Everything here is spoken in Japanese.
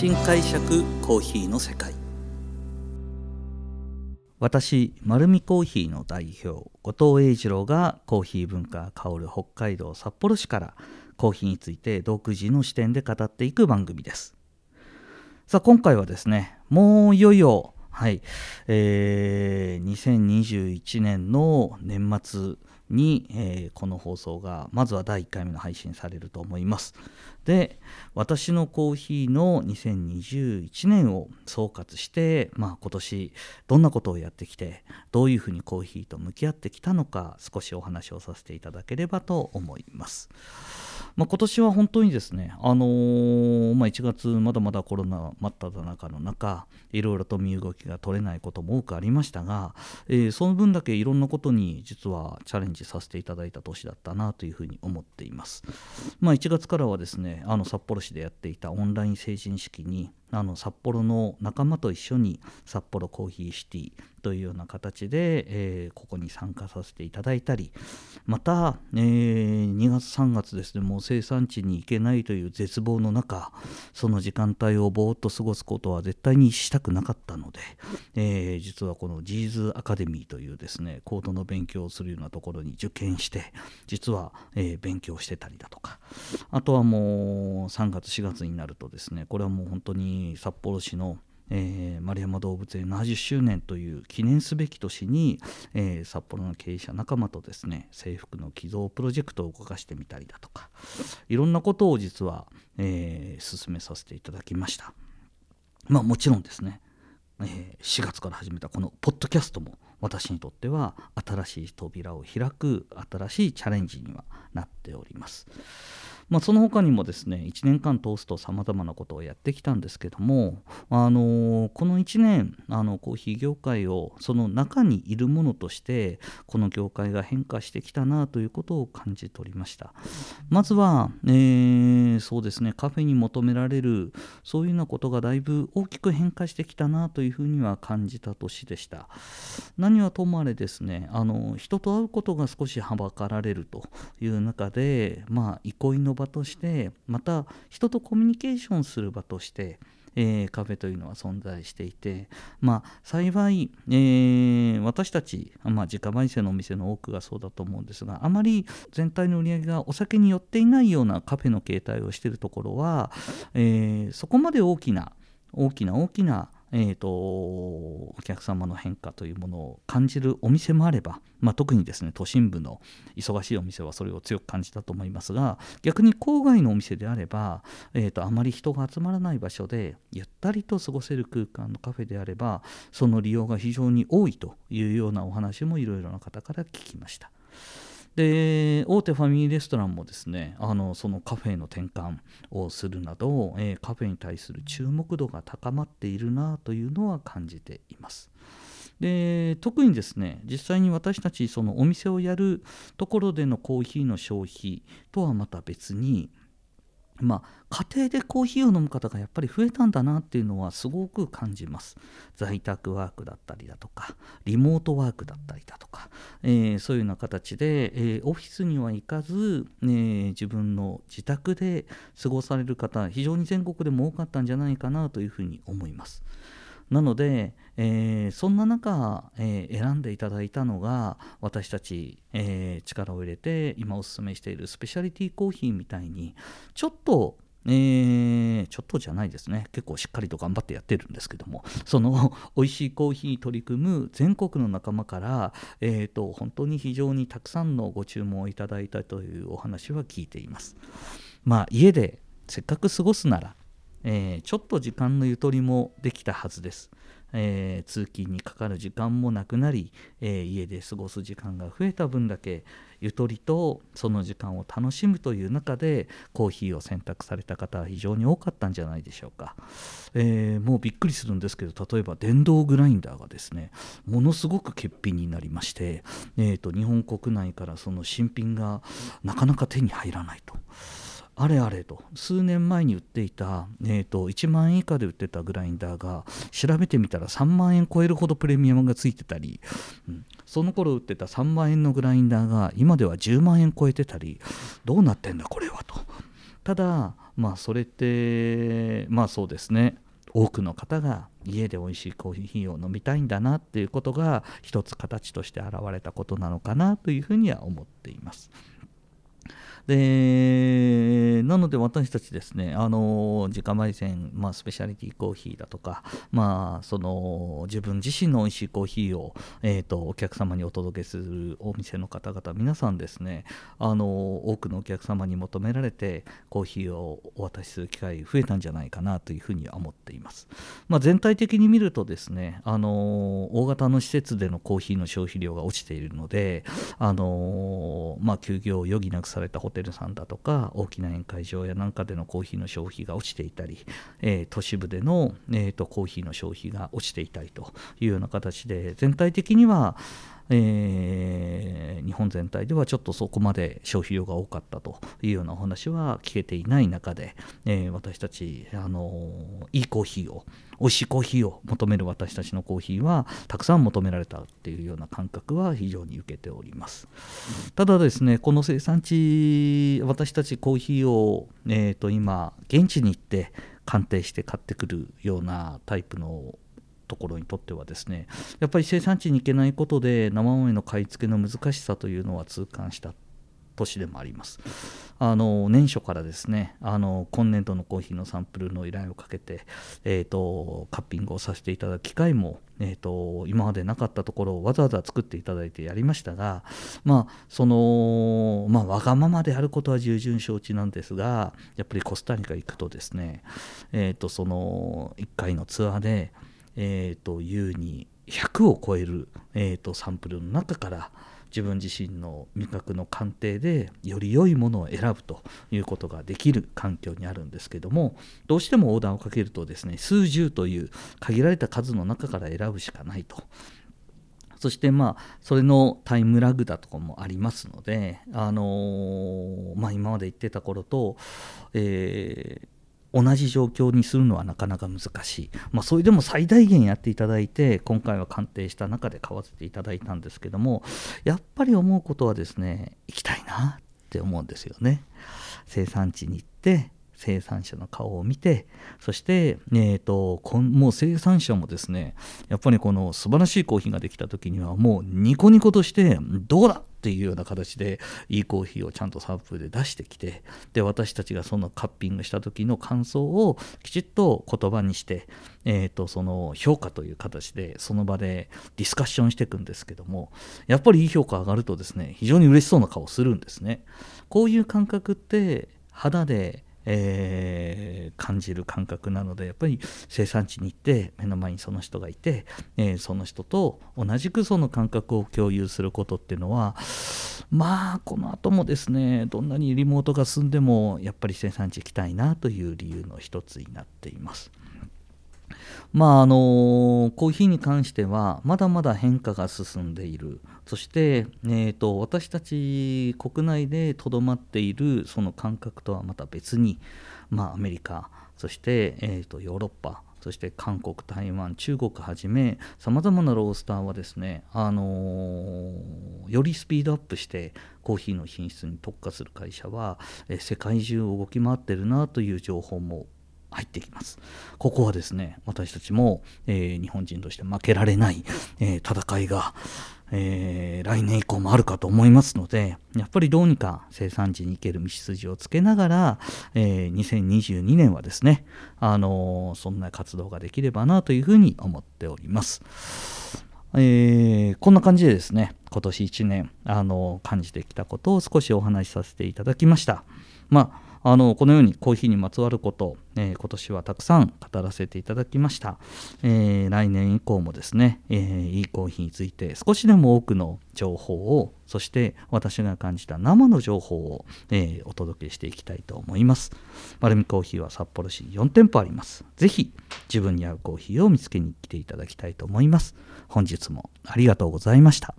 新解釈コーヒーの世界。私丸見コーヒーの代表後藤英二郎がコーヒー文化香る北海道札幌市からコーヒーについて独自の視点で語っていく番組です。さあ今回はですねもういよいよはい、えー、2021年の年末に、えー、この放送がまずは第1回目の配信されると思います。で私のコーヒーの2021年を総括して、まあ、今年どんなことをやってきてどういうふうにコーヒーと向き合ってきたのか少しお話をさせていただければと思います。まあ、今年は本当にですね、あのー、まあ、1月まだまだコロナ真っ只中の中いろいろと身動きが取れないことも多くありましたが、えー、その分だけいろんなことに実はチャレンジさせていただいた年だったなというふうに思っています。まあ、1月からはですねあの札幌市でやっていたオンライン成人式にあの札幌の仲間と一緒に札幌コーヒーシティというような形で、えー、ここに参加させていただいたりまた、えー、2月3月ですねもう生産地に行けないという絶望の中その時間帯をぼーっと過ごすことは絶対にしたくなかったので、えー、実はこのジーズアカデミーというですねコードの勉強をするようなところに受験して実は、え勉強してたりだとか。あとはもう3月4月になるとですねこれはもう本当に札幌市のえー、丸山動物園70周年という記念すべき年に、えー、札幌の経営者仲間とですね制服の寄贈プロジェクトを動かしてみたりだとかいろんなことを実は、えー、進めさせていただきました。まあもちろんですね、え4月から始めたこのポッドキャストも私にとっては新しい扉を開く新しいチャレンジにはなっております。まあ、その他にもですね1年間通すとさまざまなことをやってきたんですけども、あの、この1年あのコーヒー業界をその中にいるものとしてこの業界が変化してきたなということを感じ取りました。まずは、えー、そうですねカフェに求められるそういうようなことがだいぶ大きく変化してきたなというふうには感じた年でした。何はともあれですねあの人と会うことが少しはばかられるという中でまあ憩いの場場としてまた人とコミュニケーションする場としてえー、カフェというのは存在していて、まあ、幸い、えー、私たち、まあ、自家焙煎のお店の多くがそうだと思うんですがあまり全体の売り上げがお酒に寄っていないようなカフェの形態をしているところは、えー、そこまで大きな大きな大きなえーと、お客様の変化というものを感じるお店もあれば、まあ、特にですね都心部の忙しいお店はそれを強く感じたと思いますが逆に郊外のお店であれば、えーと、あまり人が集まらない場所でゆったりと過ごせる空間のカフェであればその利用が非常に多いというようなお話もいろいろな方から聞きました。で大手ファミリーレストランもですねあのそのカフェの転換をするなど、えー、カフェに対する注目度が高まっているなというのは感じています。で特にですね実際に私たちそのお店をやるところでのコーヒーの消費とはまた別にまあ、家庭でコーヒーを飲む方がやっぱり増えたんだなっていうのはすごく感じます。在宅ワークだったりだとか、リモートワークだったりだとか、えー、そういうような形で、えー、オフィスには行かず、えー、自分の自宅で過ごされる方、非常に全国でも多かったんじゃないかなというふうに思います。なので、えー、そんな中、えー、選んでいただいたのが私たち、えー、力を入れて今おすすめしているスペシャリティコーヒーみたいにちょっとえー、ちょっとじゃないですね。結構しっかりと頑張ってやってるんですけどもその 美味しいコーヒーに取り組む全国の仲間から、えーと、本当に非常にたくさんのご注文をいただいたというお話は聞いています。まあ家でせっかく過ごすならえー、ちょっと時間のゆとりもできたはずです。えー、通勤にかかる時間もなくなり、えー、家で過ごす時間が増えた分だけゆとりとその時間を楽しむという中でコーヒーを選択された方は非常に多かったんじゃないでしょうか、えー、もうびっくりするんですけど例えば電動グラインダーがですねものすごく欠品になりまして、えーと日本国内からその新品がなかなか手に入らないと。あれあれと数年前に売っていた、えーと、1万円以下で売ってたグラインダーが調べてみたら3万円超えるほどプレミアムがついてたり、うん、その頃売ってた3万円のグラインダーが今では10万円超えてたりどうなってんだこれはと。ただまあそれってまあそうですね多くの方が家で美味しいコーヒーを飲みたいんだなっていうことが一つ形として現れたことなのかなというふうには思っています。でなので私たちですねあの自家焙煎、まあ、スペシャリティコーヒーだとか、まあ、その自分自身の美味しいコーヒーを、えーと、お客様にお届けするお店の方々皆さんですねあの多くのお客様に求められてコーヒーをお渡しする機会増えたんじゃないかなというふうに思っています、まあ、全体的に見るとですねあの大型の施設でのコーヒーの消費量が落ちているのであの、まあ、休業を余儀なくされたホテルテルさんだとか大きな宴会会場やなんかでのコーヒーの消費が落ちていたり、えー、都市部での、えーと、コーヒーの消費が落ちていたりというような形で全体的にはえー、日本全体ではちょっとそこまで消費量が多かったというようなお話は聞けていない中で、えー、私たち、あのいいコーヒーを美味しいコーヒーを求める私たちのコーヒーはたくさん求められたっていうような感覚は非常に受けております。ただですねこの生産地私たちコーヒーを、えーと今現地に行って鑑定して買ってくるようなタイプのところにとってはですねやっぱり生産地に行けないことで生豆の買い付けの難しさというのは痛感した年でもあります。あの年初からですねあの今年度のコーヒーのサンプルの依頼をかけて、えーと、カッピングをさせていただく機会も、えーと、今までなかったところをわざわざ作っていただいてやりましたがまあそのまあわがままであることは重々承知なんですがやっぱりコスタリカ行くとですねえっ、ー、とその1回のツアーでえーと、優に100を超える、えーと、サンプルの中から自分自身の味覚の鑑定でより良いものを選ぶということができる環境にあるんですけどもどうしてもオーダーをかけるとですね数十という限られた数の中から選ぶしかないと。そしてまあそれのタイムラグだとかもありますので、あの、まあ、今まで言ってた頃と、えー同じ状況にするのはなかなか難しい、まあ、それでも最大限やっていただいて今回は鑑定した中で買わせていただいたんですけどもやっぱり思うことはですね行きたいなって思うんですよね。生産地に行って生産者の顔を見てそして、えーと、もう生産者もですねやっぱりこの素晴らしいコーヒーができた時にはもうニコニコとしてどうだっていうような形でいいコーヒーをちゃんとサンプルで出してきてで私たちがそのカッピングした時の感想をきちっと言葉にして、えーと、その評価という形でその場でディスカッションしていくんですけどもやっぱりいい評価上がるとですね非常に嬉しそうな顔するんですね。こういう感覚って肌でえー、感じる感覚なのでやっぱり生産地に行って目の前にその人がいて、えー、その人と同じくその感覚を共有することっていうのはまあこの後もですねどんなにリモートが進んでもやっぱり生産地行きたいなという理由の一つになっています。まああのコーヒーに関してはまだまだ変化が進んでいる。そして、えーと、私たち国内でとどまっているその感覚とはまた別に、まあ、アメリカそして、えーと、ヨーロッパそして韓国、台湾、中国はじめさまざまなロースターはですね、あのー、よりスピードアップしてコーヒーの品質に特化する会社は、え世界中を動き回ってるなという情報も入ってきます。ここはですね、私たちも、えー、日本人として負けられない、えー、戦いが、えー、来年以降もあるかと思いますので、やっぱりどうにか生産地に行ける道筋をつけながら、えー、2022年はですね、あのー、そんな活動ができればなというふうに思っております。えー、こんな感じでですね、今年1年、あの感じてきたことを少しお話しさせていただきました。まああのこのようにコーヒーにまつわること、えー、今年はたくさん語らせていただきました、えー、来年以降もですね、えー、いいコーヒーについて少しでも多くの情報をそして私が感じた生の情報を、えお届けしていきたいと思います。丸見コーヒーは札幌市4店舗あります。ぜひ自分に合うコーヒーを見つけに来ていただきたいと思います。本日もありがとうございました。